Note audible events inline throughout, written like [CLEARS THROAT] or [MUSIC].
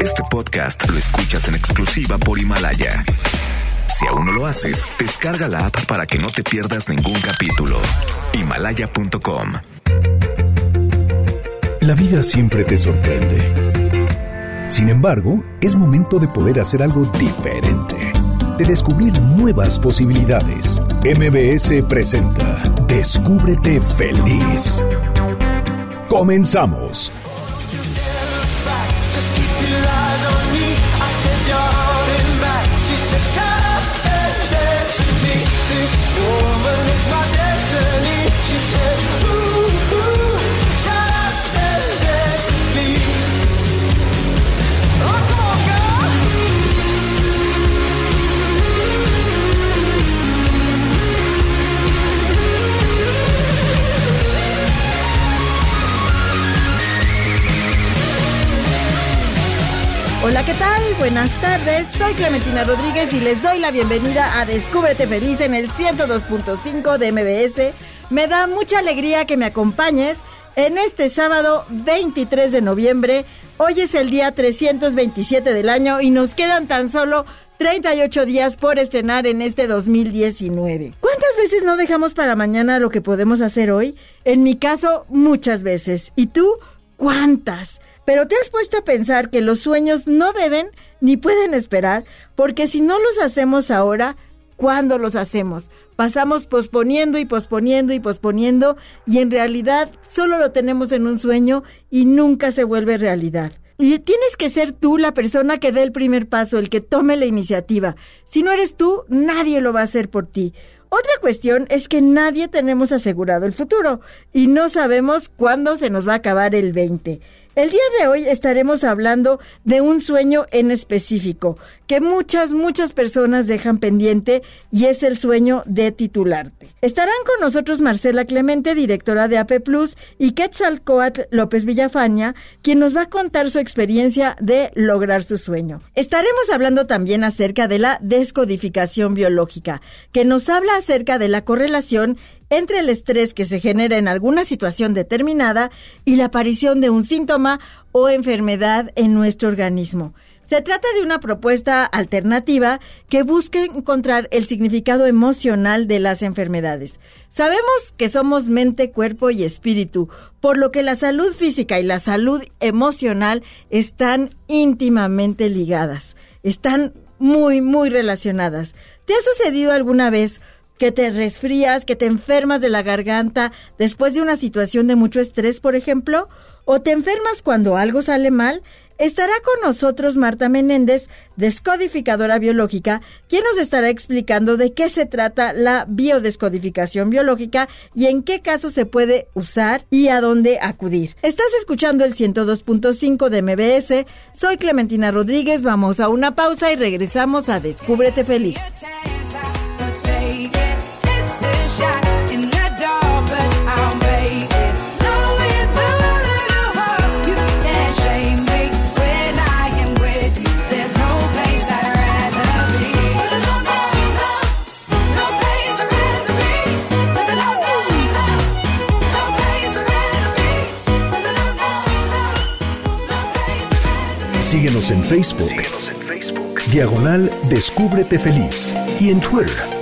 Este podcast lo escuchas en exclusiva por Himalaya. Si aún no lo haces, descarga la app para que no te pierdas ningún capítulo. Himalaya.com. La vida siempre te sorprende. Sin embargo, es momento de poder hacer algo diferente, de descubrir nuevas posibilidades. MBS presenta Descúbrete feliz. Comenzamos. Hola, ¿qué tal? Buenas tardes. Soy Clementina Rodríguez y les doy la bienvenida a Descúbrete Feliz en el 102.5 de MBS. Me da mucha alegría que me acompañes en este sábado 23 de noviembre. Hoy es el día 327 del año y nos quedan tan solo 38 días por estrenar en este 2019. ¿Cuántas veces no dejamos para mañana lo que podemos hacer hoy? En mi caso, muchas veces. ¿Y tú? ¿Cuántas? Pero te has puesto a pensar que los sueños no deben ni pueden esperar, porque si no los hacemos ahora, ¿cuándo los hacemos? Pasamos posponiendo y posponiendo y posponiendo y en realidad solo lo tenemos en un sueño y nunca se vuelve realidad. Y tienes que ser tú la persona que dé el primer paso, el que tome la iniciativa. Si no eres tú, nadie lo va a hacer por ti. Otra cuestión es que nadie tenemos asegurado el futuro y no sabemos cuándo se nos va a acabar el 20. El día de hoy estaremos hablando de un sueño en específico que muchas, muchas personas dejan pendiente y es el sueño de titularte. Estarán con nosotros Marcela Clemente, directora de AP Plus, y Quetzalcoatl López Villafaña, quien nos va a contar su experiencia de lograr su sueño. Estaremos hablando también acerca de la descodificación biológica, que nos habla acerca de la correlación entre el estrés que se genera en alguna situación determinada y la aparición de un síntoma o enfermedad en nuestro organismo. Se trata de una propuesta alternativa que busca encontrar el significado emocional de las enfermedades. Sabemos que somos mente, cuerpo y espíritu, por lo que la salud física y la salud emocional están íntimamente ligadas, están muy, muy relacionadas. ¿Te ha sucedido alguna vez que te resfrías, que te enfermas de la garganta después de una situación de mucho estrés, por ejemplo, o te enfermas cuando algo sale mal, estará con nosotros Marta Menéndez, descodificadora biológica, quien nos estará explicando de qué se trata la biodescodificación biológica y en qué caso se puede usar y a dónde acudir. Estás escuchando el 102.5 de MBS, soy Clementina Rodríguez, vamos a una pausa y regresamos a Descúbrete Feliz. Síguenos en Facebook. Diagonal Descúbrete Feliz. Y en Twitter,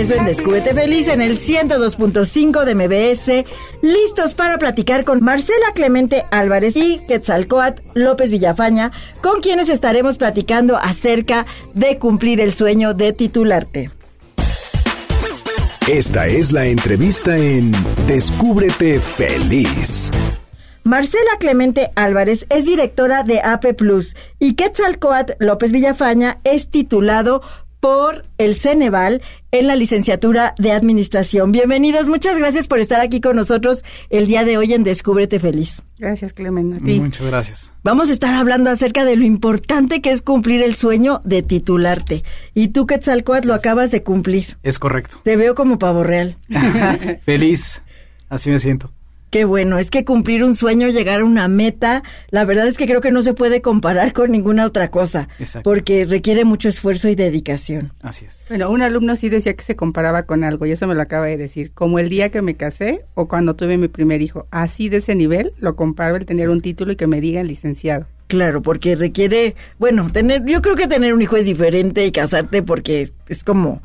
Regreso en Descúbrete Feliz en el 102.5 de MBS, listos para platicar con Marcela Clemente Álvarez y Quetzalcoatl López Villafaña, con quienes estaremos platicando acerca de cumplir el sueño de titularte. Esta es la entrevista en Descúbrete Feliz. Marcela Clemente Álvarez es directora de AP Plus y Quetzalcoatl López Villafaña es titulado por el Ceneval en la licenciatura de Administración. Bienvenidos, muchas gracias por estar aquí con nosotros el día de hoy en Descúbrete Feliz. Gracias, Clemen. Muchas gracias. Vamos a estar hablando acerca de lo importante que es cumplir el sueño de titularte. Y tú, Quetzalcoatl, lo acabas de cumplir. Es correcto. Te veo como pavo real. [LAUGHS] Feliz, así me siento. Qué bueno, es que cumplir un sueño, llegar a una meta, la verdad es que creo que no se puede comparar con ninguna otra cosa, Exacto. porque requiere mucho esfuerzo y dedicación. Así es. Bueno, un alumno sí decía que se comparaba con algo y eso me lo acaba de decir, como el día que me casé o cuando tuve mi primer hijo. Así de ese nivel lo comparo el tener un título y que me digan licenciado. Claro, porque requiere, bueno, tener, yo creo que tener un hijo es diferente y casarte porque es como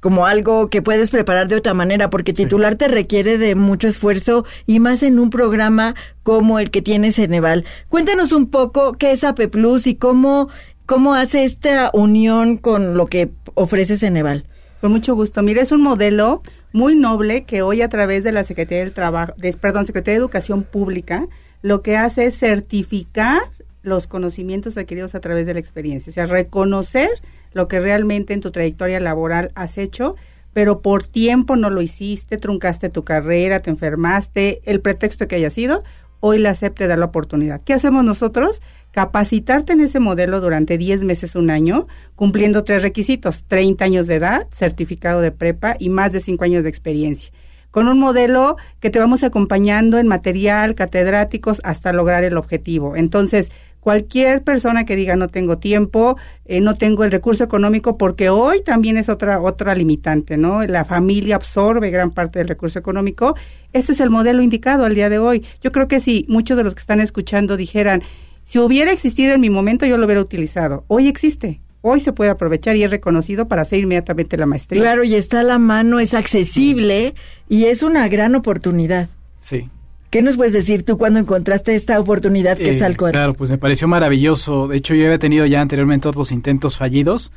como algo que puedes preparar de otra manera, porque titularte requiere de mucho esfuerzo y más en un programa como el que tiene Ceneval. Cuéntanos un poco qué es AP Plus y cómo, cómo hace esta unión con lo que ofrece Ceneval. Con mucho gusto. Mire, es un modelo muy noble que hoy a través de la Secretaría del Trabajo, perdón, Secretaría de Educación Pública, lo que hace es certificar los conocimientos adquiridos a través de la experiencia, o sea, reconocer lo que realmente en tu trayectoria laboral has hecho, pero por tiempo no lo hiciste, truncaste tu carrera, te enfermaste, el pretexto que haya sido, hoy le acepte dar la oportunidad. ¿Qué hacemos nosotros? Capacitarte en ese modelo durante 10 meses, un año, cumpliendo tres requisitos, 30 años de edad, certificado de prepa y más de 5 años de experiencia con un modelo que te vamos acompañando en material, catedráticos, hasta lograr el objetivo. Entonces, cualquier persona que diga no tengo tiempo, eh, no tengo el recurso económico, porque hoy también es otra, otra limitante, ¿no? La familia absorbe gran parte del recurso económico. Este es el modelo indicado al día de hoy. Yo creo que si muchos de los que están escuchando dijeran, si hubiera existido en mi momento, yo lo hubiera utilizado. Hoy existe. Hoy se puede aprovechar y es reconocido para hacer inmediatamente la maestría. Claro, y está a la mano, es accesible y es una gran oportunidad. Sí. ¿Qué nos puedes decir tú cuando encontraste esta oportunidad que eh, Claro, pues me pareció maravilloso. De hecho, yo había tenido ya anteriormente otros intentos fallidos.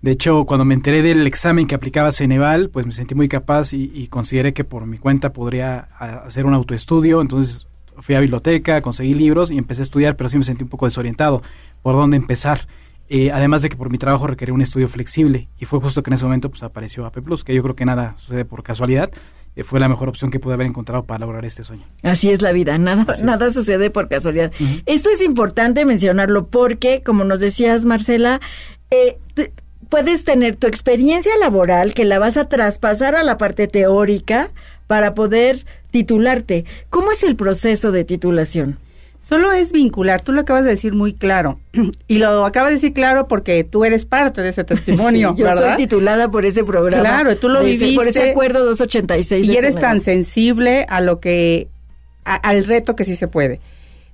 De hecho, cuando me enteré del examen que aplicaba Ceneval, pues me sentí muy capaz y, y consideré que por mi cuenta podría hacer un autoestudio. Entonces fui a biblioteca, conseguí libros y empecé a estudiar, pero sí me sentí un poco desorientado por dónde empezar. Eh, además de que por mi trabajo requería un estudio flexible y fue justo que en ese momento pues apareció AP Plus, que yo creo que nada sucede por casualidad, eh, fue la mejor opción que pude haber encontrado para lograr este sueño. Así es la vida, nada, nada sucede por casualidad. Uh -huh. Esto es importante mencionarlo porque, como nos decías Marcela, eh, puedes tener tu experiencia laboral que la vas a traspasar a la parte teórica para poder titularte. ¿Cómo es el proceso de titulación? Solo es vincular, tú lo acabas de decir muy claro, [CLEARS THROAT] y lo acabas de decir claro porque tú eres parte de ese testimonio, [LAUGHS] sí, yo ¿verdad? soy titulada por ese programa. Claro, tú lo viviste. Por ese acuerdo 286. Y eres tan sensible a lo que, a, al reto que sí se puede.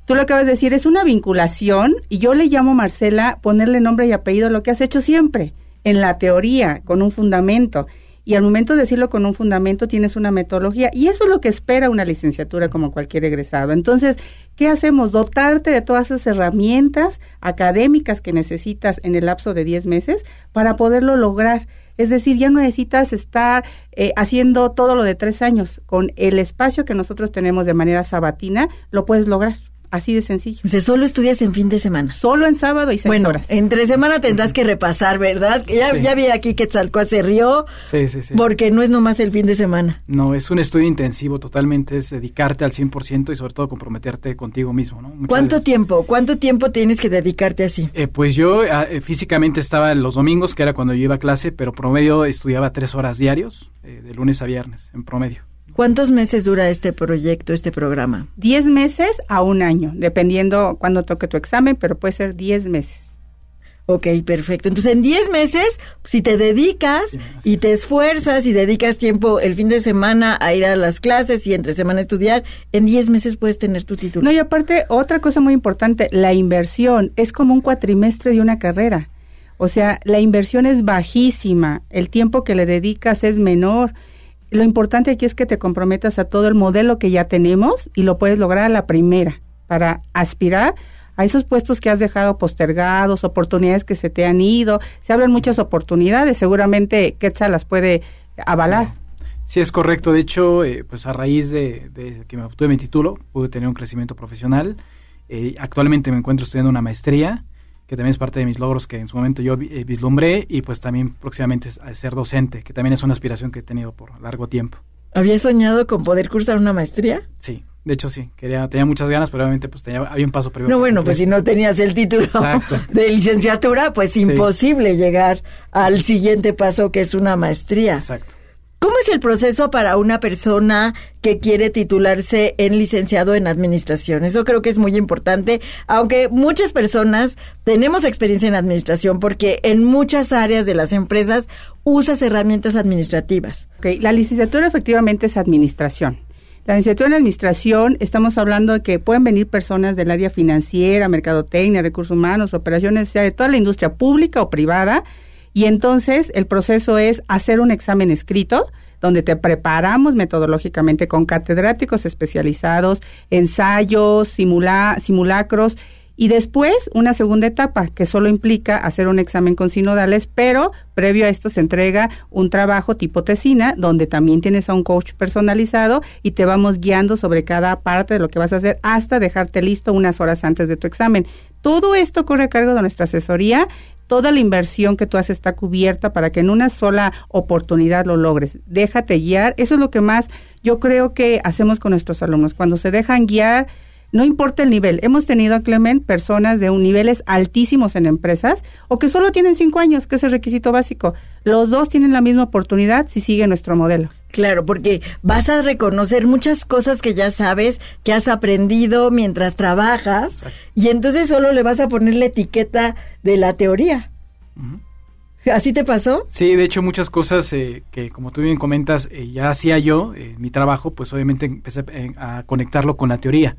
Tú lo acabas de decir, es una vinculación, y yo le llamo, Marcela, ponerle nombre y apellido a lo que has hecho siempre, en la teoría, con un fundamento y al momento de decirlo con un fundamento tienes una metodología y eso es lo que espera una licenciatura como cualquier egresado. Entonces, ¿qué hacemos? Dotarte de todas esas herramientas académicas que necesitas en el lapso de 10 meses para poderlo lograr. Es decir, ya no necesitas estar eh, haciendo todo lo de tres años. Con el espacio que nosotros tenemos de manera sabatina, lo puedes lograr. Así de sencillo. O sea, solo estudias en fin de semana. Solo en sábado y seis bueno, horas. entre semana tendrás que repasar, ¿verdad? Ya, Sí. ya vi aquí que Tzalcoatl se rió Sí, sí, sí. porque no es nomás el fin de semana. No, es un estudio intensivo totalmente, es dedicarte al 100% y sobre todo comprometerte contigo mismo, ¿no? Muchas ¿Cuánto veces- tiempo? ¿Cuánto tiempo tienes que dedicarte así? Eh, pues yo ah, eh, físicamente estaba los domingos, que era cuando yo iba a clase, pero promedio estudiaba tres horas diarios, eh, de lunes a viernes, en promedio. ¿Cuántos meses dura este proyecto, este programa? 10 meses a un año, dependiendo cuándo toque tu examen, pero puede ser 10 meses. Ok, perfecto. Entonces, en 10 meses, si te dedicas Sí, y te esfuerzas y dedicas tiempo el fin de semana a ir a las clases y entre semana a estudiar, en 10 meses puedes tener tu título. No, y aparte, otra cosa muy importante, la inversión es como un cuatrimestre de una carrera. O sea, la inversión es bajísima, el tiempo que le dedicas es menor. Lo importante aquí es que te comprometas a todo el modelo que ya tenemos y lo puedes lograr a la primera para aspirar a esos puestos que has dejado postergados, oportunidades que se te han ido. Se abren muchas oportunidades, seguramente Quetzal las puede avalar. Sí, es correcto. De hecho, eh, pues a raíz de, de que me obtuve mi título, pude tener un crecimiento profesional. Eh, actualmente me encuentro estudiando una maestría que también es parte de mis logros que en su momento yo eh, vislumbré y pues también próximamente ser docente, que también es una aspiración que he tenido por largo tiempo. ¿Habías soñado con poder cursar una maestría? Sí, de hecho sí, quería, tenía muchas ganas, pero obviamente pues tenía, había un paso previo. No, bueno, pues si no tenías el título [LAUGHS] de licenciatura, pues imposible llegar al siguiente paso que es una maestría. Exacto. ¿Cómo es el proceso para una persona que quiere titularse en licenciado en administración? Eso creo que es muy importante, aunque muchas personas tenemos experiencia en administración porque en muchas áreas de las empresas usas herramientas administrativas. Okay. La licenciatura efectivamente es administración. La licenciatura en administración, estamos hablando de que pueden venir personas del área financiera, mercadotecnia, recursos humanos, operaciones, sea de toda la industria pública o privada, y entonces el proceso es hacer un examen escrito donde te preparamos metodológicamente con catedráticos especializados, ensayos, simulacros y después una segunda etapa que solo implica hacer un examen con sinodales, pero previo a esto se entrega un trabajo tipo tesina donde también tienes a un coach personalizado y te vamos guiando sobre cada parte de lo que vas a hacer hasta dejarte listo unas horas antes de tu examen. Todo esto corre a cargo de nuestra asesoría toda la inversión que tú haces está cubierta para que en una sola oportunidad lo logres. Déjate guiar. Eso es lo que más yo creo que hacemos con nuestros alumnos. Cuando se dejan guiar, no importa el nivel. Hemos tenido, Clement, personas de un niveles altísimos en empresas o que solo tienen cinco años, que es el requisito básico. Los dos tienen la misma oportunidad si sigue nuestro modelo. Claro, porque vas a reconocer muchas cosas que ya sabes, que has aprendido mientras trabajas, y entonces solo le vas a poner la etiqueta de la teoría. ¿Así te pasó? Sí, de hecho muchas cosas eh, que como tú bien comentas eh, ya hacía yo, eh, mi trabajo, pues obviamente empecé a conectarlo con la teoría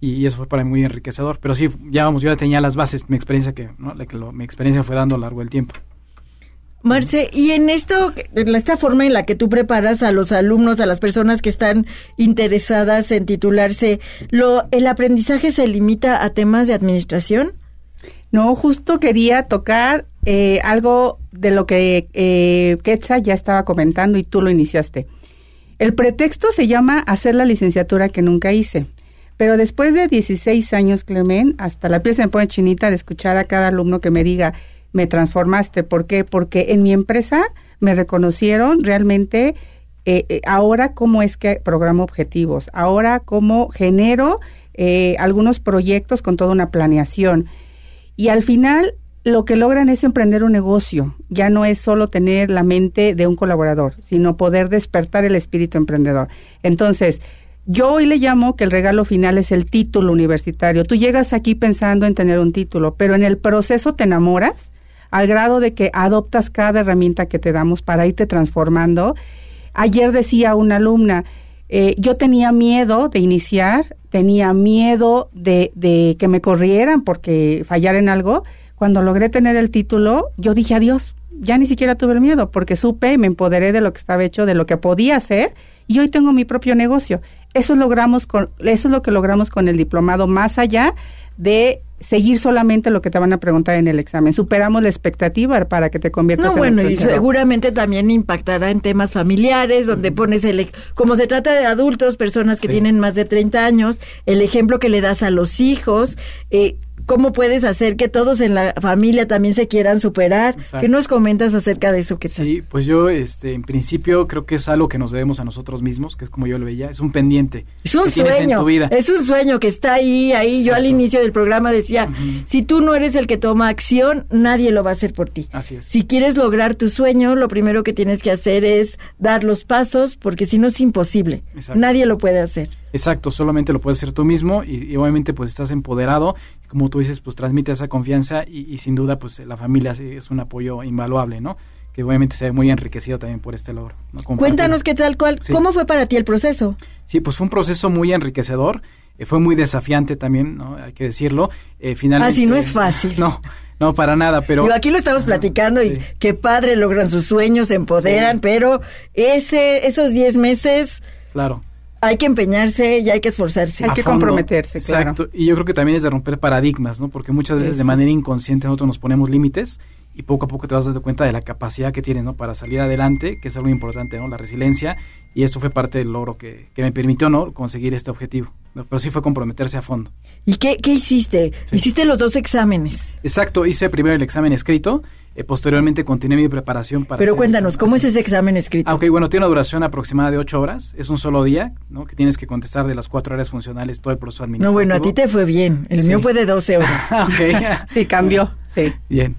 y eso fue para mí muy enriquecedor. Pero sí, ya vamos, yo ya tenía las bases, mi experiencia que, ¿no? que mi experiencia fue dando a lo largo del tiempo. Marce, y en esto, en esta forma en la que tú preparas a los alumnos, a las personas que están interesadas en titularse, lo, ¿el aprendizaje se limita a temas de administración? No, justo quería tocar eh, algo de lo que eh, ya estaba comentando y tú lo iniciaste. El pretexto se llama hacer la licenciatura que nunca hice. Pero después de 16 años, Clemen, hasta la piel se me pone chinita de escuchar a cada alumno que me diga, me transformaste. ¿Por qué? Porque en mi empresa me reconocieron realmente eh, eh, ahora cómo es que programo objetivos, ahora cómo genero eh, algunos proyectos con toda una planeación. Y al final lo que logran es emprender un negocio. Ya no es solo tener la mente de un colaborador, sino poder despertar el espíritu emprendedor. Entonces, yo hoy le llamo que el regalo final es el título universitario. Tú llegas aquí pensando en tener un título, pero en el proceso te enamoras al grado de que adoptas cada herramienta que te damos para irte transformando. Ayer decía una alumna, eh, yo tenía miedo de iniciar, tenía miedo de, de que me corrieran porque fallar en algo. Cuando logré tener el título, yo dije adiós, ya ni siquiera tuve el miedo porque supe y me empoderé de lo que estaba hecho, de lo que podía hacer y hoy tengo mi propio negocio. Eso logramos con eso es lo que logramos con el diplomado más allá de seguir solamente lo que te van a preguntar en el examen. Superamos la expectativa para que te conviertas no, bueno, y seguramente también impactará en temas familiares, donde pones el... Como se trata de adultos, personas que tienen más de 30 años, el ejemplo que le das a los hijos, eh, ¿Cómo puedes hacer que todos en la familia también se quieran superar? ¿Qué nos comentas acerca de eso? Que sí, pues yo este, en principio creo que es algo que nos debemos a nosotros mismos, que es como yo lo veía, es un pendiente. Es un sueño, es un sueño que está ahí, ahí. Yo al inicio del programa decía, si tú no eres el que toma acción, nadie lo va a hacer por ti. Así es. Si quieres lograr tu sueño, lo primero que tienes que hacer es dar los pasos, porque si no es imposible. Nadie lo puede hacer. Exacto, solamente lo puedes hacer tú mismo y, obviamente pues estás empoderado, como tú dices, pues transmite esa confianza y, sin duda pues la familia es un apoyo invaluable, ¿no? Que obviamente se ve muy enriquecido también por este logro. Cuéntanos qué tal, cual, ¿cómo fue para ti el proceso? Sí, pues fue un proceso muy enriquecedor, eh, fue muy desafiante también, ¿no? Hay que decirlo. Eh, finalmente, Así no es fácil. [LAUGHS] No, no, para nada, pero... aquí lo estamos platicando y qué padre, logran sus sueños, se empoderan, pero ese, esos 10 meses... Claro hay que empeñarse y hay que esforzarse. Hay que comprometerse, Exacto. Y yo creo que también es de romper paradigmas, ¿no? Porque muchas veces de manera inconsciente nosotros nos ponemos límites y poco a poco te vas dando cuenta de la capacidad que tienes, ¿no? Para salir adelante, que es algo importante, ¿no? La resiliencia y eso fue parte del logro que, que me permitió, ¿no? Conseguir este objetivo. Pero sí fue comprometerse a fondo. ¿Y qué, qué hiciste? Sí. Hiciste los dos exámenes. Exacto, hice primero el examen escrito, eh, posteriormente continué mi preparación para... Pero cuéntanos, ¿cómo es ese examen escrito? Ah, ok, bueno, tiene una duración aproximada de ocho horas, es un solo día, ¿no? Que tienes que contestar de las cuatro áreas funcionales todo el proceso administrativo. no, bueno, a ti te fue bien. El Sí. mío fue de 12 horas. [LAUGHS] Ah, ok, [LAUGHS] Sí, cambió. [LAUGHS] Sí. bien.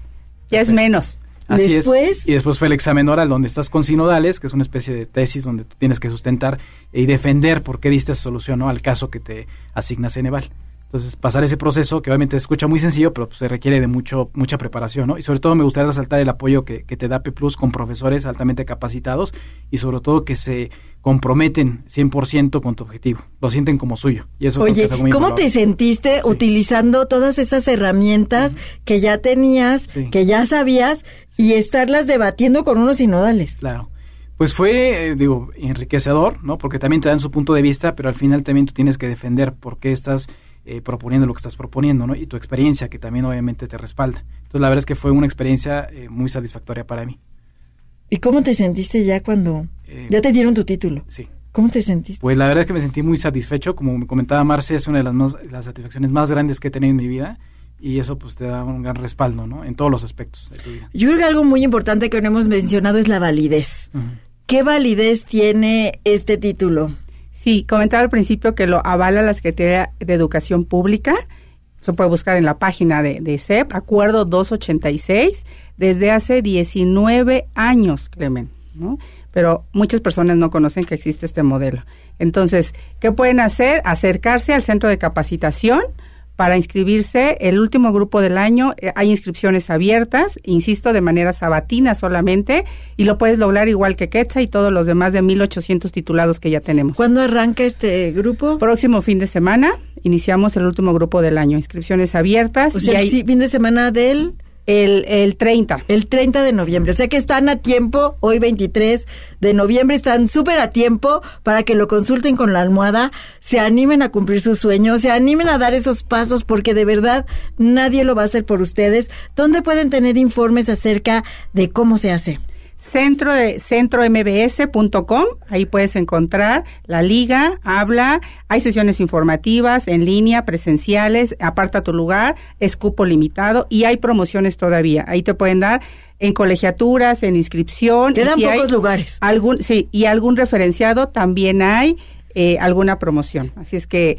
Ya es menos. Así Después- es. Y después fue el examen oral donde estás con sinodales, que es una especie de tesis donde tú tienes que sustentar y defender por qué diste esa solución ¿no? al caso que te asigna Ceneval. Entonces, pasar ese proceso, que obviamente se escucha muy sencillo, pero pues, se requiere de mucho mucha preparación, ¿no? Y sobre todo me gustaría resaltar el apoyo que, que te da P Plus con profesores altamente capacitados y sobre todo que se comprometen 100% con tu objetivo. Lo sienten como suyo. Y eso Oye, es algo muy ¿cómo te sentiste Sí. utilizando todas esas herramientas que ya tenías, Sí. que ya sabías, y estarlas debatiendo con unos sinodales? Claro. Pues fue, eh, digo, enriquecedor, ¿no? Porque también te dan su punto de vista, pero al final también tú tienes que defender por qué estás eh, proponiendo lo que estás proponiendo, ¿no? Y tu experiencia, que también obviamente te respalda. Entonces, la verdad es que fue una experiencia eh, muy satisfactoria para mí. ¿Y cómo te sentiste ya cuando Eh, ya te dieron tu título? Sí. ¿Cómo te sentiste? Pues la verdad es que me sentí muy satisfecho. Como me comentaba Marce, es una de las, más, las satisfacciones más grandes que he tenido en mi vida. Y eso pues te da un gran respaldo, ¿no? En todos los aspectos de tu vida. Yo creo que algo muy importante que no hemos mencionado es la validez. ¿Qué validez tiene este título? Sí, comentaba al principio que lo avala la Secretaría de Educación Pública. Se puede buscar en la página de, de CEP, Acuerdo 286, desde hace 19 años, Clemen. ¿no? Pero muchas personas no conocen que existe este modelo. Entonces, ¿qué pueden hacer? Acercarse al centro de capacitación para inscribirse. El último grupo del año, eh, hay inscripciones abiertas, insisto, de manera sabatina solamente, y lo puedes lograr igual que Quetzal y todos los demás de 1800 titulados que ya tenemos. ¿Cuándo arranca este grupo? Próximo fin de semana iniciamos el último grupo del año. Inscripciones abiertas O sea, hay sí- fin de semana del el, el 30. el 30 de noviembre. O sea que están a tiempo, hoy 23 de noviembre, están súper a tiempo para que lo consulten con la almohada, se animen a cumplir sus sueños, se animen a dar esos pasos porque de verdad nadie lo va a hacer por ustedes. ¿Dónde pueden tener informes acerca de cómo se hace? Centro de centrombs.com, ahí puedes encontrar la liga, habla, hay sesiones informativas en línea, presenciales, aparta tu lugar, es cupo limitado y hay promociones todavía. Ahí te pueden dar en colegiaturas, en inscripción. Quedan si pocos lugares. Algún, sí, y algún referenciado también hay eh, alguna promoción. Así es que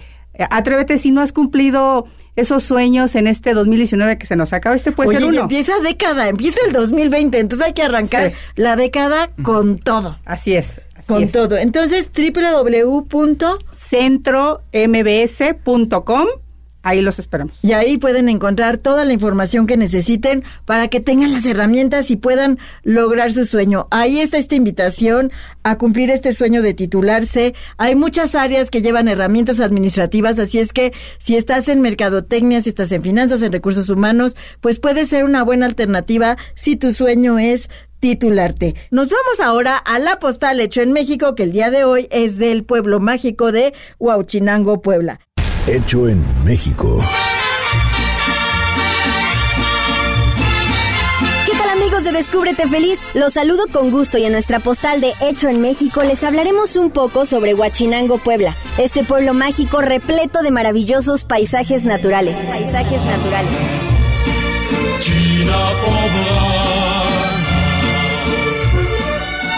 atrévete si no has cumplido esos sueños en este 2019 que se nos acaba. Este puede Oye, ser y uno. empieza década, empieza el 2020, entonces hay que arrancar Sí. la década con todo. Así es. así Con es. todo. Entonces, www. Ahí los esperamos. Y ahí pueden encontrar toda la información que necesiten para que tengan las herramientas y puedan lograr su sueño. Ahí está esta invitación a cumplir este sueño de titularse. Hay muchas áreas que llevan herramientas administrativas, así es que si estás en mercadotecnia, si estás en finanzas, en recursos humanos, pues puede ser una buena alternativa si tu sueño es titularte. Nos vamos ahora a la postal hecho en México, que el día de hoy es del pueblo mágico de Huauchinango, Puebla. Hecho en México. ¿Qué tal amigos de Descúbrete Feliz? Los saludo con gusto y en nuestra postal de Hecho en México les hablaremos un poco sobre Huachinango, Puebla, este pueblo mágico repleto de maravillosos paisajes naturales. Paisajes naturales.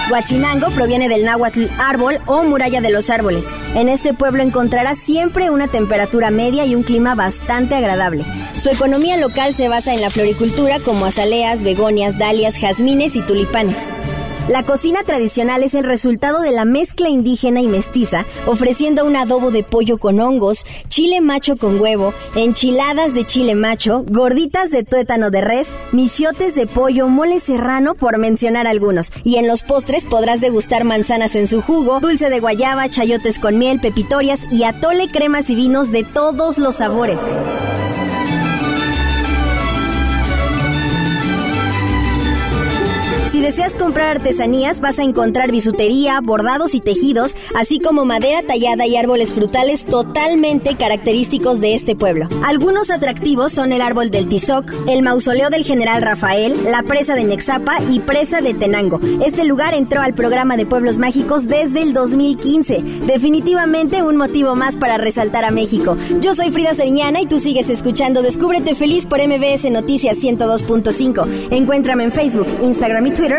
Huachinango proviene del náhuatl árbol o muralla de los árboles. En este pueblo encontrarás siempre una temperatura media y un clima bastante agradable. Su economía local se basa en la floricultura como azaleas, begonias, dalias, jazmines y tulipanes. La cocina tradicional es el resultado de la mezcla indígena y mestiza, ofreciendo un adobo de pollo con hongos, chile macho con huevo, enchiladas de chile macho, gorditas de tuétano de res, michiotes de pollo, mole serrano, por mencionar algunos. Y en los postres podrás degustar manzanas en su jugo, dulce de guayaba, chayotes con miel, pepitorias y atole cremas y vinos de todos los sabores. Deseas comprar artesanías, vas a encontrar bisutería, bordados y tejidos, así como madera tallada y árboles frutales totalmente característicos de este pueblo. Algunos atractivos son el árbol del Tizoc, el mausoleo del general Rafael, la presa de Nexapa y presa de Tenango. Este lugar entró al programa de pueblos mágicos desde el 2015. Definitivamente un motivo más para resaltar a México. Yo soy Frida Seriñana y tú sigues escuchando Descúbrete Feliz por MBS Noticias 102.5. Encuéntrame en Facebook, Instagram y Twitter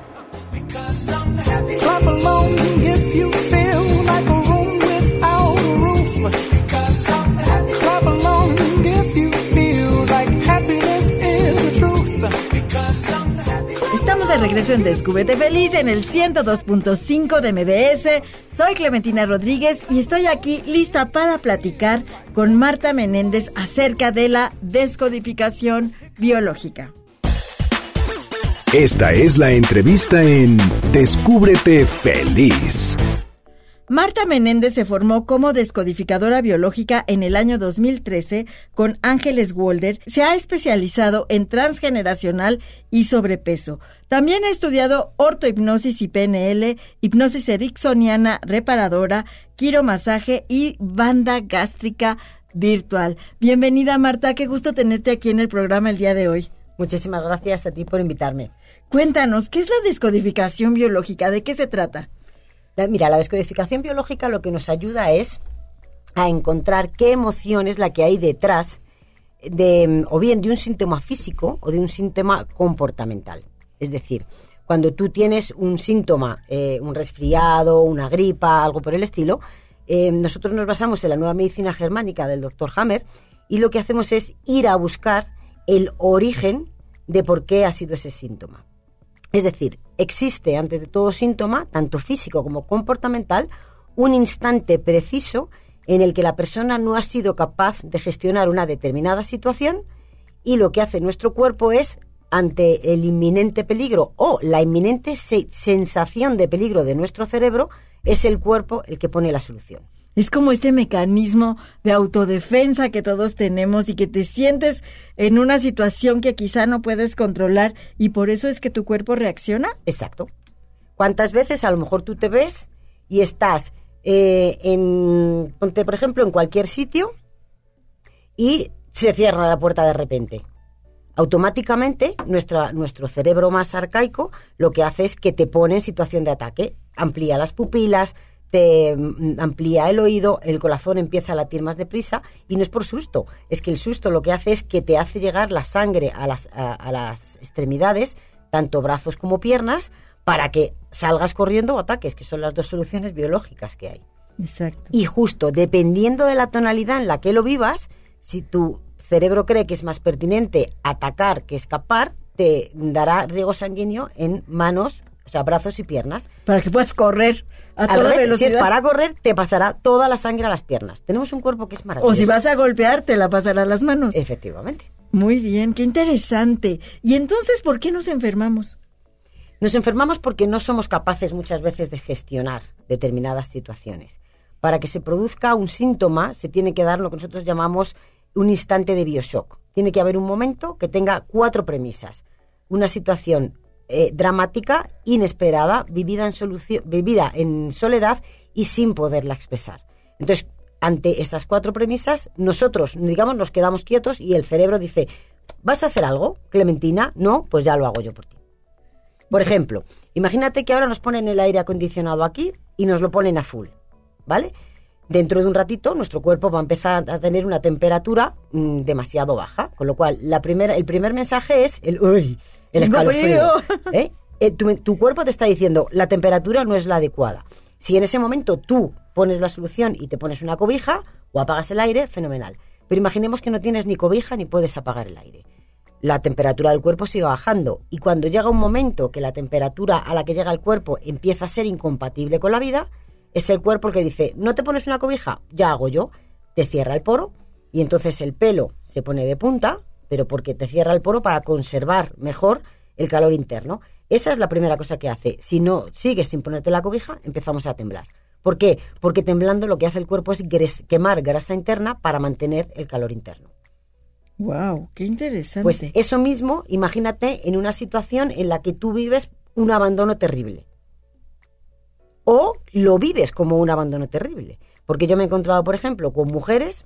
Regreso en Descúbrete Feliz en el 102.5 de MBS. Soy Clementina Rodríguez y estoy aquí lista para platicar con Marta Menéndez acerca de la descodificación biológica. Esta es la entrevista en Descúbrete feliz. Marta Menéndez se formó como descodificadora biológica en el año 2013 con Ángeles Walder. Se ha especializado en transgeneracional y sobrepeso. También ha estudiado ortohipnosis y PNL, hipnosis ericksoniana reparadora, quiromasaje y banda gástrica virtual. Bienvenida Marta, qué gusto tenerte aquí en el programa el día de hoy. Muchísimas gracias a ti por invitarme. Cuéntanos, ¿qué es la descodificación biológica? ¿De qué se trata? La- Mira, la descodificación biológica lo que nos ayuda es a encontrar qué emoción es la que hay detrás de o bien de un síntoma físico o de un síntoma comportamental. Es decir, cuando tú tienes un síntoma, eh, un resfriado, una gripa, algo por el estilo, eh, nosotros nos basamos en la nueva medicina germánica del doctor Hammer y lo que hacemos es ir a buscar el origen de por qué ha sido ese síntoma. Es decir, existe antes de todo síntoma, tanto físico como comportamental, un instante preciso en el que la persona no ha sido capaz de gestionar una determinada situación y lo que hace nuestro cuerpo es, ante el inminente peligro o la inminente se- sensación de peligro de nuestro cerebro, es el cuerpo el que pone la solución. Es como este mecanismo de autodefensa que todos tenemos y que te sientes en una situación que quizá no puedes controlar y por eso es que tu cuerpo reacciona. Exacto. ¿Cuántas veces a lo mejor tú te ves y estás eh, en, ponte por ejemplo, en cualquier sitio y se cierra la puerta de repente? Automáticamente nuestra, nuestro cerebro más arcaico lo que hace es que te pone en situación de ataque, amplía las pupilas, te mm, amplía el oído, el corazón empieza a latir más deprisa y no es por susto, es que el susto lo que hace es que te hace llegar la sangre a las, a- a las extremidades, tanto brazos como piernas, para que salgas corriendo o ataques, que son las dos soluciones biológicas que hay. Exacto. Y justo, dependiendo de la tonalidad en la que lo vivas, si tu cerebro cree que es más pertinente atacar que escapar, te dará riego sanguíneo en manos, o sea, brazos y piernas. Para que puedas correr a toda revés, velocidad. si es para correr, te pasará toda la sangre a las piernas. Tenemos un cuerpo que es maravilloso. O si vas a golpear, te la pasará a las manos. Efectivamente. Muy bien, qué interesante. Y entonces, ¿por qué nos enfermamos? Nos enfermamos porque no somos capaces muchas veces de gestionar determinadas situaciones. Para que se produzca un síntoma, se tiene que dar lo que nosotros llamamos un instante de bioshock. Tiene que haber un momento que tenga cuatro premisas. Una situación eh, dramática, inesperada, vivida en, solución, vivida en soledad y sin poderla expresar. Entonces, ante esas cuatro premisas, nosotros, digamos, nos quedamos quietos y el cerebro dice, ¿vas a hacer algo, Clementina? No, pues ya lo hago yo por ti. Por ejemplo, imagínate que ahora nos ponen el aire acondicionado aquí y nos lo ponen a full, ¿vale? Dentro de un ratito nuestro cuerpo va a empezar a tener una temperatura mm, demasiado baja, con lo cual la primera, el primer mensaje es el, uy, el escalofrío. frío. [LAUGHS] ¿eh? Eh, tu, tu cuerpo te está diciendo la temperatura no es la adecuada. Si en ese momento tú pones la solución y te pones una cobija o apagas el aire, fenomenal. Pero imaginemos que no tienes ni cobija ni puedes apagar el aire. la temperatura del cuerpo sigue bajando. Y cuando llega un momento que la temperatura a la que llega el cuerpo empieza a ser incompatible con la vida, es el cuerpo el que dice, no te pones una cobija, ya hago yo, te cierra el poro y entonces el pelo se pone de punta, pero porque te cierra el poro para conservar mejor el calor interno. Esa es la primera cosa que hace. Si no sigues sin ponerte la cobija, empezamos a temblar. ¿Por qué? Porque temblando lo que hace el cuerpo es quemar grasa interna para mantener el calor interno. Wow, qué interesante. Pues eso mismo, imagínate en una situación en la que tú vives un abandono terrible. O lo vives como un abandono terrible. Porque yo me he encontrado, por ejemplo, con mujeres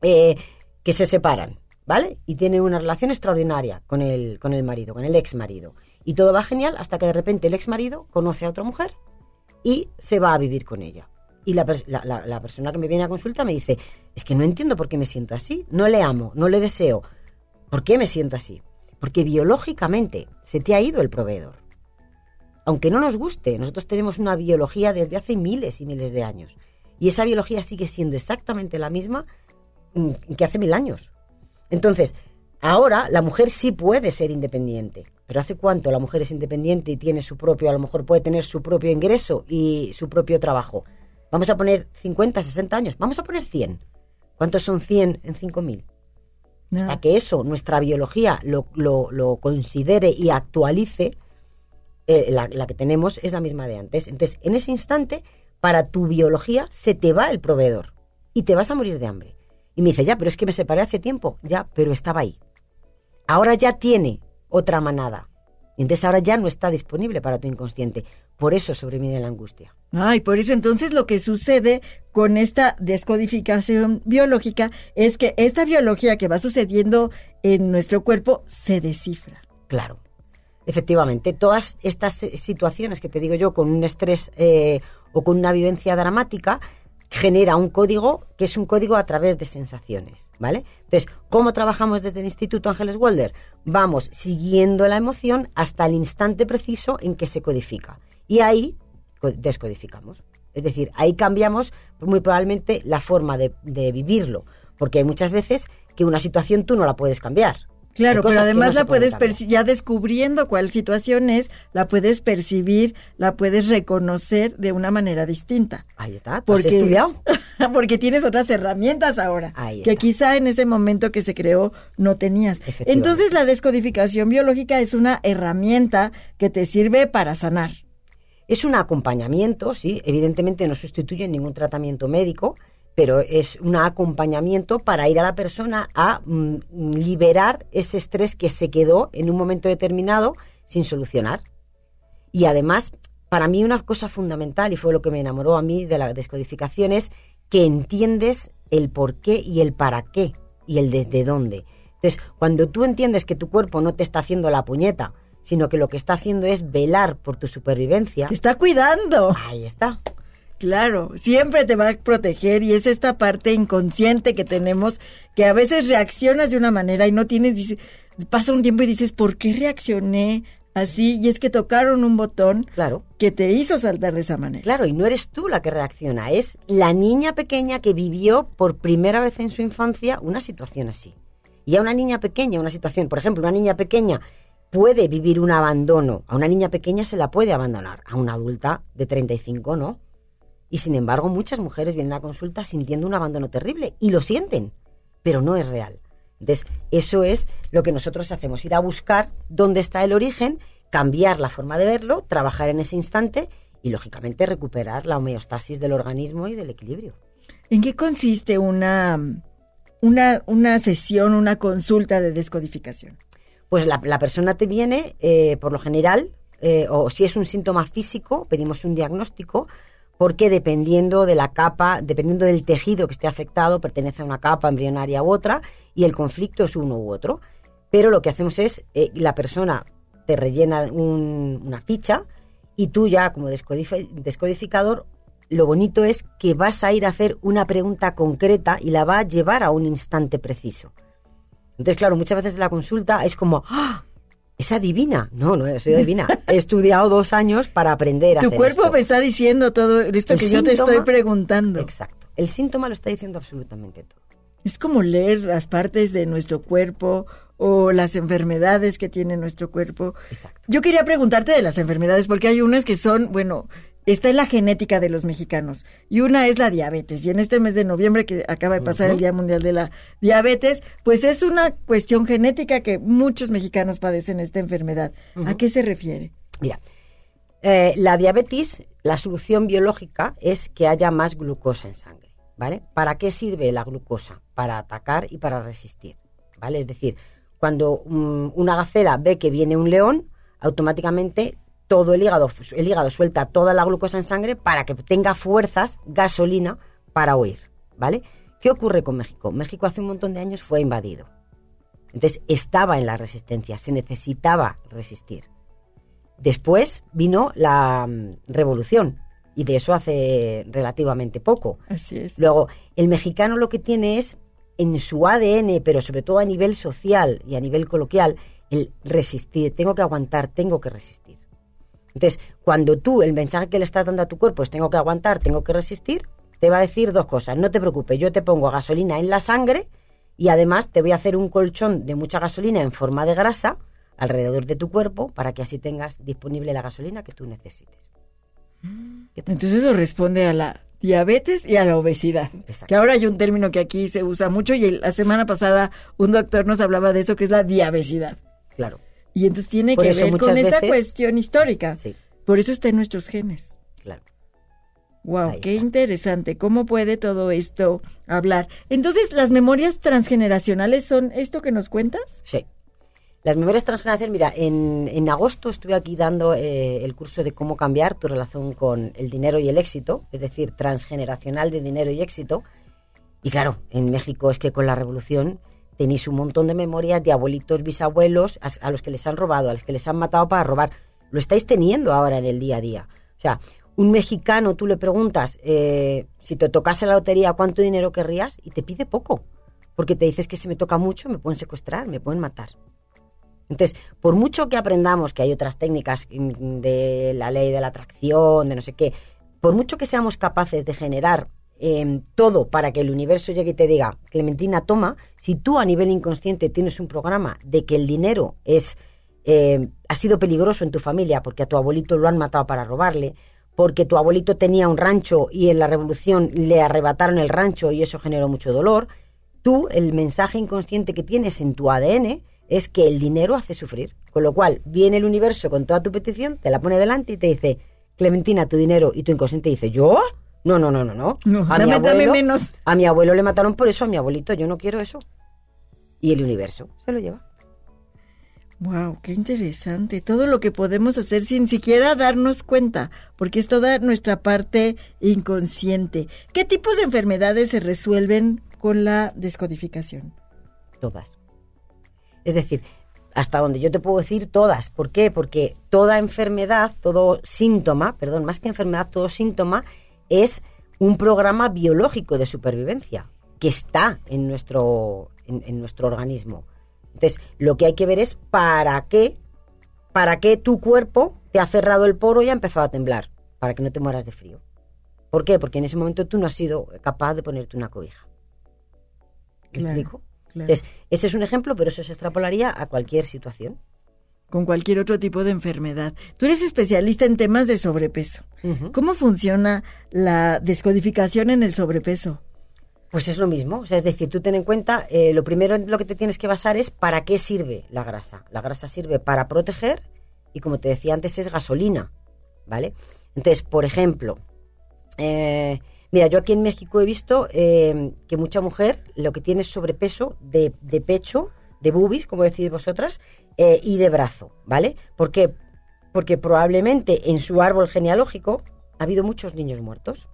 eh, que se separan, ¿vale? Y tienen una relación extraordinaria con el, con el marido, con el ex marido. Y todo va genial hasta que de repente el ex marido conoce a otra mujer y se va a vivir con ella. Y la- la- la persona que me viene a consulta me dice, es que no entiendo por qué me siento así, no le amo, no le deseo. ¿Por qué me siento así? Porque biológicamente se te ha ido el proveedor. Aunque no nos guste, nosotros tenemos una biología desde hace miles y miles de años. Y esa biología sigue siendo exactamente la misma mm, que hace mil años. Entonces, ahora la mujer sí puede ser independiente. Pero ¿hace cuánto la mujer es independiente y tiene su propio, a lo mejor puede tener su propio ingreso y su propio trabajo? Vamos a poner 50, 60 años. Vamos a poner 100. ¿Cuántos son 100 en 5000? Hasta que eso, nuestra biología, lo, lo- lo considere y actualice, eh, la, la que tenemos es la misma de antes. Entonces, en ese instante, para tu biología, se te va el proveedor y te vas a morir de hambre. Y me dice, ya, pero es que me separé hace tiempo. Ya, pero estaba ahí. Ahora ya tiene otra manada. Entonces ahora ya no está disponible para tu inconsciente. Por eso sobreviene la angustia. Ay, por eso entonces lo que sucede con esta descodificación biológica es que esta biología que va sucediendo en nuestro cuerpo se descifra. Claro. Efectivamente, todas estas eh, situaciones que te digo yo, con un estrés eh, o con una vivencia dramática, genera un código que es un código a través de sensaciones, ¿vale? Entonces, ¿cómo trabajamos desde el Instituto Ángeles Walder? Vamos siguiendo la emoción hasta el instante preciso en que se codifica. Y ahí co- descodificamos. Es decir, ahí cambiamos muy probablemente la forma de, de vivirlo, porque hay muchas veces que una situación tú no la puedes cambiar. Claro, pero además no la puedes ya descubriendo cuál situación es, la puedes percibir, la puedes reconocer de una manera distinta. Ahí está, ¿tú has Porque, estudiado? [LAUGHS] porque tienes otras herramientas ahora Ahí que quizá en ese momento que se creó no tenías. Entonces la descodificación biológica es una herramienta que te sirve para sanar. Es un acompañamiento, sí, evidentemente no sustituye ningún tratamiento médico, pero es un acompañamiento para ir a la persona a mm, liberar ese estrés que se quedó en un momento determinado sin solucionar. Y además, para mí una cosa fundamental, y fue lo que me enamoró a mí de la descodificación, es que entiendes el por qué y el para qué y el desde dónde. Entonces, cuando tú entiendes que tu cuerpo no te está haciendo la puñeta, sino que lo que está haciendo es velar por tu supervivencia, Te está cuidando. ahí está. Claro, siempre te va a proteger y es esta parte inconsciente que tenemos que a veces reaccionas de una manera y no tienes, dice, pasa un tiempo y dices, ¿por qué reaccioné así? Y es que tocaron un botón Claro. que te hizo saltar de esa manera. Claro, y no eres tú la que reacciona, es la niña pequeña que vivió por primera vez en su infancia una situación así. Y a una niña pequeña, una situación, por ejemplo, una niña pequeña puede vivir un abandono, a una niña pequeña se la puede abandonar, a una adulta de 35 no. Y sin embargo, muchas mujeres vienen a consulta sintiendo un abandono terrible y lo sienten, pero no es real. Entonces, eso es lo que nosotros hacemos, ir a buscar dónde está el origen, cambiar la forma de verlo, trabajar en ese instante y, lógicamente, recuperar la homeostasis del organismo y del equilibrio. ¿En qué consiste una, una, una sesión, una consulta de descodificación? Pues la, la persona te viene, eh, por lo general, eh, o si es un síntoma físico, pedimos un diagnóstico, porque dependiendo de la capa, dependiendo del tejido que esté afectado, pertenece a una capa embrionaria u otra, y el conflicto es uno u otro. Pero lo que hacemos es, eh, la persona te rellena un- una ficha y tú ya como descodifi- descodificador, lo bonito es que vas a ir a hacer una pregunta concreta y la va a llevar a un instante preciso. Entonces, claro, muchas veces la consulta es como, ¡Ah! ¿Es adivina? No, no soy adivina. He estudiado dos años para aprender a Tu hacer cuerpo esto. me está diciendo todo esto El que yo te estoy preguntando. Exacto. El síntoma lo está diciendo absolutamente todo. Es como leer las partes de nuestro cuerpo o las enfermedades que tiene nuestro cuerpo. Exacto. Yo quería preguntarte de las enfermedades porque hay unas que son, bueno, esta es la genética de los mexicanos y una es la diabetes. Y en este mes de noviembre que acaba de pasar el Día Mundial de la Diabetes, pues es una cuestión genética que muchos mexicanos padecen esta enfermedad. ¿A qué se refiere? Mira, eh, la diabetes, la solución biológica es que haya más glucosa en sangre, ¿vale? ¿Para qué sirve la glucosa? Para atacar y para resistir, ¿vale? Es decir, cuando mm, una gacela ve que viene un león, automáticamente todo el hígado, el hígado suelta toda la glucosa en sangre para que tenga fuerzas, gasolina, para huir, ¿vale? ¿Qué ocurre con México? México hace un montón de años fue invadido. Entonces estaba en la resistencia, se necesitaba resistir. Después vino la mm, revolución y de eso hace relativamente poco. Así es. Luego, el mexicano lo que tiene es en su ADN, pero sobre todo a nivel social y a nivel coloquial, el resistir. Tengo que aguantar, tengo que resistir. Entonces, cuando tú el mensaje que le estás dando a tu cuerpo es tengo que aguantar, tengo que resistir, te va a decir dos cosas. No te preocupes, yo te pongo gasolina en la sangre y además te voy a hacer un colchón de mucha gasolina en forma de grasa alrededor de tu cuerpo para que así tengas disponible la gasolina que tú necesites. Entonces eso responde a la diabetes y a la obesidad. Exacto. Que ahora hay un término que aquí se usa mucho y la semana pasada un doctor nos hablaba de eso que es la diabesidad. Claro, Y entonces tiene Por que ver con veces- cuestión histórica. sí, Por eso está en nuestros genes. claro. Wow, Ahí qué está. interesante. ¿Cómo puede todo esto hablar? Entonces, ¿las memorias transgeneracionales son esto que nos cuentas? Sí. Las memorias transgeneracionales, mira, en, en agosto estuve aquí dando eh, el curso de cómo cambiar tu relación con el dinero y el éxito, es decir, transgeneracional de dinero y éxito. Y claro, en México es que con la revolución tenéis un montón de memorias de abuelitos, bisabuelos, a, los que les han robado, a los que les han matado para robar. Lo estáis teniendo ahora en el día a día. O sea, un mexicano, tú le preguntas eh, si te tocase la lotería cuánto dinero querrías y te pide poco. Porque te dices que si me toca mucho me pueden secuestrar, me pueden matar. Entonces, por mucho que aprendamos que hay otras técnicas mm, de la ley de la atracción, de no sé qué, por mucho que seamos capaces de generar eh, todo para que el universo llegue y te diga, Clementina, toma, si tú a nivel inconsciente tienes un programa de que el dinero es eh, ha sido peligroso en tu familia porque a tu abuelito lo han matado para robarle, porque tu abuelito tenía un rancho y en la revolución le arrebataron el rancho y eso generó mucho dolor, tú el mensaje inconsciente que tienes en tu ADN es que el dinero hace sufrir. Con lo cual viene el universo con toda tu petición, te la pone delante y te dice, Clementina, tu dinero, y tu inconsciente dice, ¿yo? No, no, no, no, no. No, a, mi abuelo, menos. a mi abuelo le mataron por eso, a mi abuelito, yo no quiero eso. Y el universo se lo lleva. Wow, qué interesante. Todo lo que podemos hacer sin siquiera darnos cuenta, porque es toda nuestra parte inconsciente. ¿Qué tipos de enfermedades se resuelven con la descodificación? Todas. Es decir, hasta donde yo te puedo decir todas. ¿Por qué? Porque toda enfermedad, todo síntoma, perdón, más que enfermedad, todo síntoma es un programa biológico de supervivencia que está en nuestro, en, en nuestro organismo. Entonces, lo que hay que ver es para qué, para qué tu cuerpo te ha cerrado el poro y ha empezado a temblar, para que no te mueras de frío. ¿Por qué? Porque en ese momento tú no has sido capaz de ponerte una cobija. ¿Me Claro, explico? claro. Entonces, ese es un ejemplo, pero eso se extrapolaría a cualquier situación. Con cualquier otro tipo de enfermedad. Tú eres especialista en temas de sobrepeso. ¿Cómo funciona la descodificación en el sobrepeso? Pues es lo mismo, o sea, es decir, tú ten en cuenta, eh, lo primero en lo que te tienes que basar es para qué sirve la grasa. La grasa sirve para proteger y como te decía antes es gasolina, ¿vale? Entonces, por ejemplo, eh, mira, yo aquí en México he visto eh, que mucha mujer lo que tiene es sobrepeso de, de pecho, de boobies, como decís vosotras, eh, y de brazo, ¿vale? Porque probablemente en su árbol genealógico ha habido muchos niños muertos.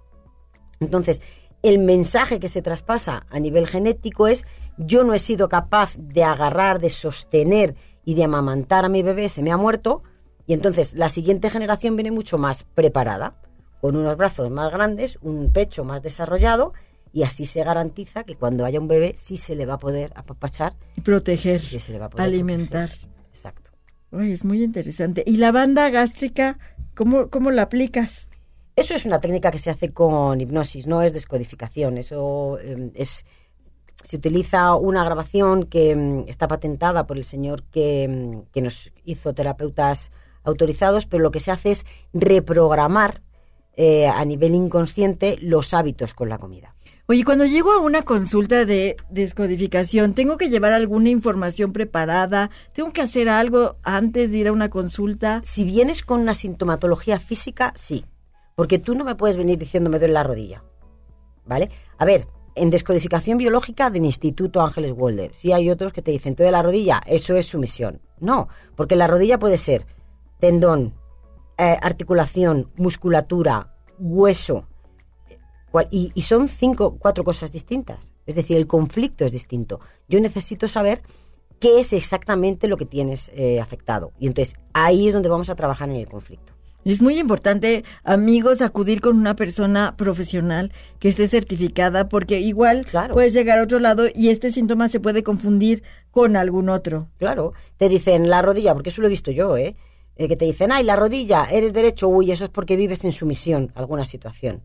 Entonces, el mensaje que se traspasa a nivel genético es yo no he sido capaz de agarrar, de sostener y de amamantar a mi bebé, se me ha muerto, y entonces la siguiente generación viene mucho más preparada, con unos brazos más grandes, un pecho más desarrollado, y así se garantiza que cuando haya un bebé sí se le va a poder apapachar Y proteger, y sí se le va a poder alimentar. proteger. Exacto. Es muy interesante. ¿Y la banda gástrica, cómo, cómo la aplicas? Eso es una técnica que se hace con hipnosis, no es descodificación. Eso eh, es se utiliza una grabación que mm, está patentada por el señor que, mm, que nos hizo terapeutas autorizados, pero lo que se hace es reprogramar eh, a nivel inconsciente los hábitos con la comida. Oye, cuando llego a una consulta de descodificación, ¿tengo que llevar alguna información preparada? ¿Tengo que hacer algo antes de ir a una consulta? Si vienes con una sintomatología física, sí. Porque tú no me puedes venir diciendo me duele la rodilla. ¿Vale? A ver, en descodificación biológica del Instituto Ángeles Walder, sí hay otros que te dicen te duele la rodilla, eso es sumisión. No, porque la rodilla puede ser tendón, eh, articulación, musculatura, hueso. Y son cinco, cuatro cosas distintas. Es decir, el conflicto es distinto. Yo necesito saber qué es exactamente lo que tienes eh, afectado. Y entonces ahí es donde vamos a trabajar en el conflicto. Es muy importante, amigos, acudir con una persona profesional que esté certificada, porque igual Claro. puedes llegar a otro lado y este síntoma se puede confundir con algún otro. Claro, te dicen la rodilla, porque eso lo he visto yo, ¿eh? Eh, que te dicen, ay, la rodilla, eres derecho, uy, eso es porque vives en sumisión alguna situación.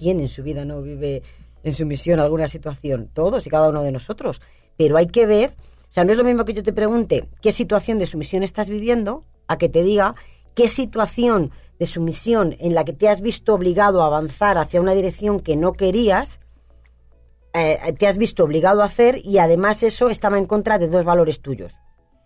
¿Quién en su vida no vive en sumisión alguna situación? Todos y cada uno de nosotros. Pero hay que ver, o sea, no es lo mismo que yo te pregunte qué situación de sumisión estás viviendo, a que te diga qué situación de sumisión en la que te has visto obligado a avanzar hacia una dirección que no querías, eh, te has visto obligado a hacer y además eso estaba en contra de dos valores tuyos.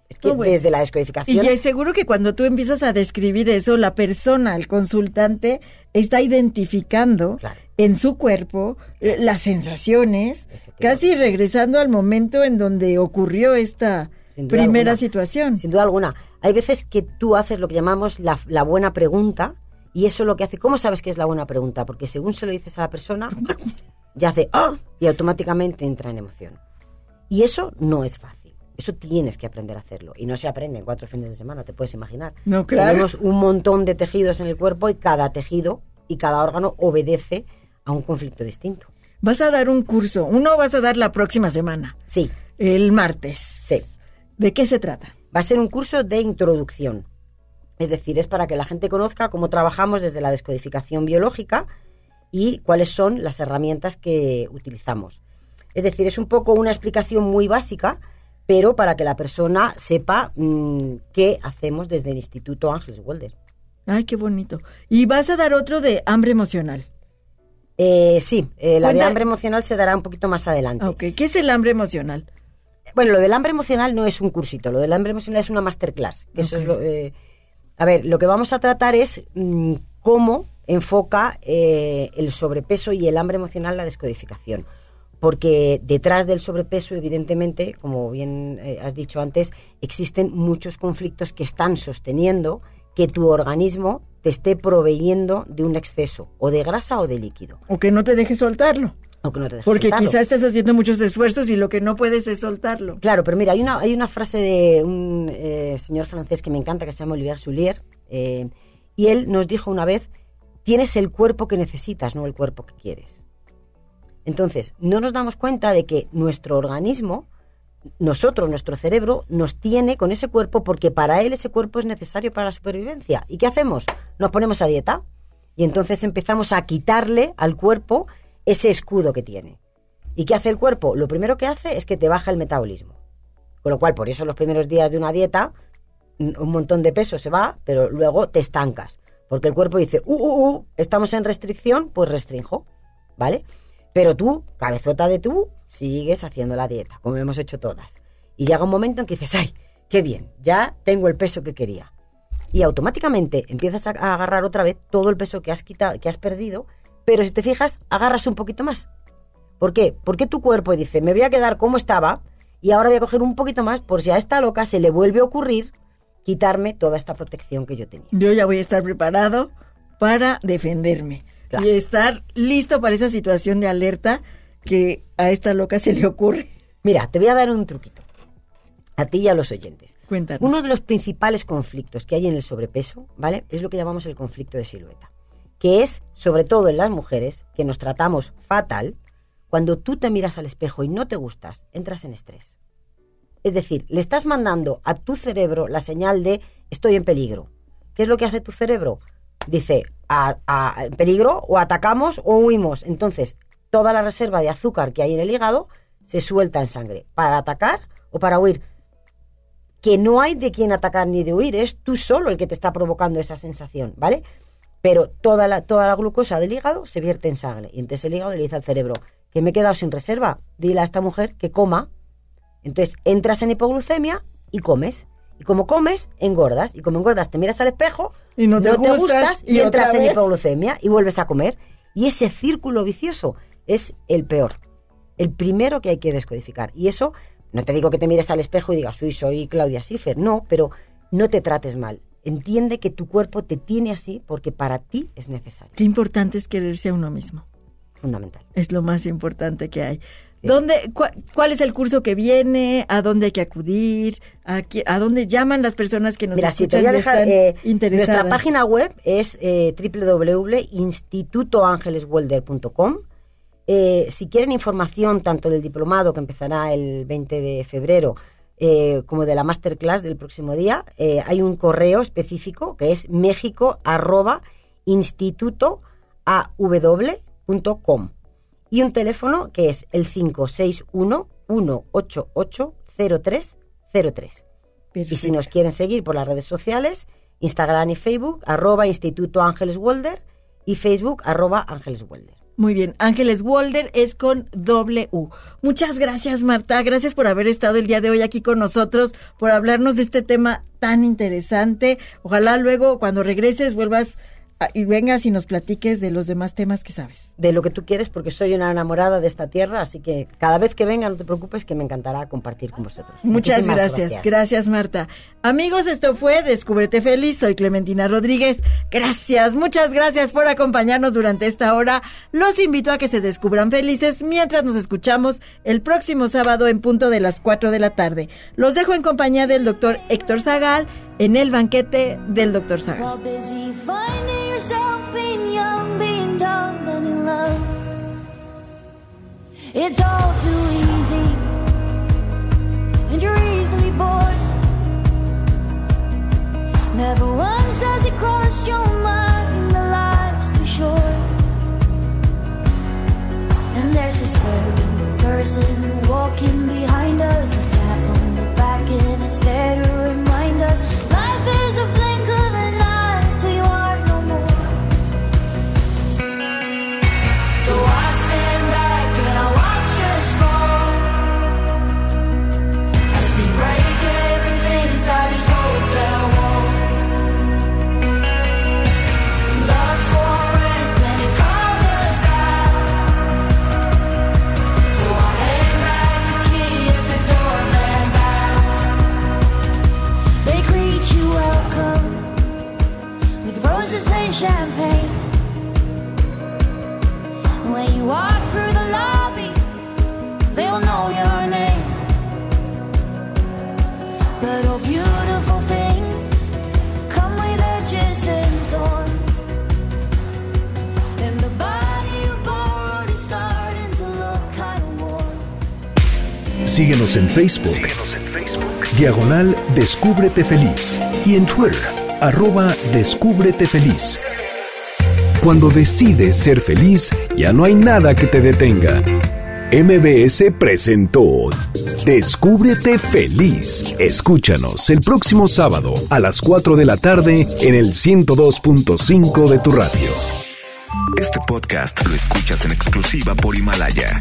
Es que bueno. desde la Y descodificación... ya seguro que cuando tú empiezas a describir eso, la persona, el consultante, está identificando Claro. En su cuerpo eh, las sensaciones, casi regresando al momento en donde ocurrió esta primera alguna. situación. Sin duda alguna. Hay veces que tú haces lo que llamamos la, la buena pregunta y eso lo que hace... ¿Cómo sabes que es la buena pregunta? Porque según se lo dices a la persona, [LAUGHS] ya hace ¡ah! y automáticamente entra en emoción. Y eso no es fácil. Eso tienes que aprender a hacerlo. Y no se aprende en cuatro fines de semana, te puedes imaginar. No, claro. Tenemos un montón de tejidos en el cuerpo y cada tejido y cada órgano obedece a un conflicto distinto. Vas a dar un curso, uno vas a dar la próxima semana, Sí, el martes. sí. ¿De qué se trata? Va a ser un curso de introducción. Es decir, es para que la gente conozca cómo trabajamos desde la descodificación biológica y cuáles son las herramientas que utilizamos. Es decir, es un poco una explicación muy básica, pero para que la persona sepa mm, qué hacemos desde el Instituto Ángeles Walder. Ay, qué bonito. Y vas a dar otro de hambre emocional. Eh, sí, eh, la de hambre emocional se dará un poquito más adelante. ¿qué es el hambre emocional? Bueno, lo del hambre emocional no es un cursito, lo del hambre emocional es una masterclass. que Eso es lo, eh, a ver, lo que vamos a tratar es mm, cómo enfoca eh, el sobrepeso y el hambre emocional la descodificación. Porque detrás del sobrepeso, evidentemente, como bien eh, has dicho antes, existen muchos conflictos que están sosteniendo que tu organismo te esté proveyendo de un exceso, o de grasa o de líquido. O que no te dejes soltarlo. O que no te dejes Porque soltarlo. quizás estás haciendo muchos esfuerzos y lo que no puedes es soltarlo. Claro, pero mira, hay una, hay una frase de un eh, señor francés que me encanta, que se llama Olivier Soulier, eh, y él nos dijo una vez, tienes el cuerpo que necesitas, no el cuerpo que quieres. Entonces, no nos damos cuenta de que nuestro organismo, nosotros, nuestro cerebro, nos tiene con ese cuerpo porque para él ese cuerpo es necesario para la supervivencia. ¿Y qué hacemos? Nos ponemos a dieta y entonces empezamos a quitarle al cuerpo ese escudo que tiene. ¿Y qué hace el cuerpo? Lo primero que hace es que te baja el metabolismo. Con lo cual, por eso los primeros días de una dieta, un montón de peso se va, pero luego te estancas. Porque el cuerpo dice, uh, uh, uh, estamos en restricción, pues restrinjo. ¿Vale? Pero tú, cabezota de tú, sigues haciendo la dieta, como hemos hecho todas. Y llega un momento en que dices, ay, qué bien, ya tengo el peso que quería. Y automáticamente empiezas a, agarrar otra vez todo el peso que has, quitado, que has perdido, pero si te fijas, agarras un poquito más. ¿Por qué? Porque tu cuerpo dice, me voy a quedar como estaba y ahora voy a coger un poquito más por si a esta loca se le vuelve a ocurrir quitarme toda esta protección que yo tenía. Yo ya voy a estar preparado para defenderme. Claro. Y estar listo para esa situación de alerta que a esta loca se le ocurre. Mira, te voy a dar un truquito. A ti y a los oyentes. Cuéntanos. Uno de los principales conflictos que hay en el sobrepeso, ¿vale? Es lo que llamamos el conflicto de silueta. Que es, sobre todo en las mujeres, que nos tratamos fatal, cuando tú te miras al espejo y no te gustas, entras en estrés. Es decir, le estás mandando a tu cerebro la señal de estoy en peligro. ¿Qué es lo que hace tu cerebro? Dice, a, a- en peligro o atacamos o huimos. Entonces, toda la reserva de azúcar que hay en el hígado se suelta en sangre. ¿Para atacar o para huir? Que no hay de quien atacar ni de huir, es tú solo el que te está provocando esa sensación, ¿vale? Pero toda la, toda la glucosa del hígado se vierte en sangre. Y entonces el hígado le dice al cerebro, que me he quedado sin reserva, dile a esta mujer que coma. Entonces entras en hipoglucemia y comes. Y como comes, engordas. Y como engordas, te miras al espejo, Y no te gustas, y, y entras en hipoglucemia y vuelves a comer. Y ese círculo vicioso es el peor. El primero que hay que descodificar. Y eso, no te digo que te mires al espejo y digas, uy, soy Claudia Schiffer. No, pero no te trates mal. Entiende que tu cuerpo te tiene así porque para ti es necesario. Qué importante es quererse a uno mismo. Fundamental. Es lo más importante que hay. ¿Dónde, ¿Cuál es el curso que viene? ¿A dónde hay que acudir? ¿A, a dónde llaman las personas que nos Mira, si te escuchan voy a dejar, eh, nuestra página web es eh, www.institutoangeleswelder.com. Eh, si quieren información tanto del diplomado que empezará el 20 de febrero eh, como de la masterclass del próximo día, eh, hay un correo específico que es arroba institutoaw.com y un teléfono que es el 561 188 0303. Y si nos quieren seguir por las redes sociales, Instagram y Facebook, arroba Instituto Ángeles y Facebook, arroba Ángeles. Muy bien, Ángeles Walder es con U. Muchas gracias, Marta. Gracias por haber estado el día de hoy aquí con nosotros, por hablarnos de este tema tan interesante. Ojalá luego, cuando regreses, vuelvas y vengas y nos platiques de los demás temas que sabes. De lo que tú quieres, porque soy una enamorada de esta tierra, así que cada vez que venga, no te preocupes, que me encantará compartir con vosotros. Muchas Muchísimas gracias. gracias. Marta. Amigos, esto fue Descúbrete Feliz. Soy Clementina Rodríguez. Gracias, muchas gracias por acompañarnos durante esta hora. Los invito a que se descubran felices mientras nos escuchamos el próximo sábado en punto de las 4 de la tarde. Los dejo en compañía del doctor Héctor Zagal en el banquete del in love. It's all too easy, and you're easily bored. Never once has it crossed your mind that life's too short. And there's a third person walking behind us, Síguenos en Facebook. Diagonal Descúbrete Feliz. Y en Twitter, arroba Descúbrete Feliz. Cuando decides ser feliz, ya no hay nada que te detenga. MBS presentó Descúbrete Feliz. Escúchanos el próximo sábado a las 4 de la tarde en el 102.5 de tu radio. Este podcast lo escuchas en exclusiva por Himalaya.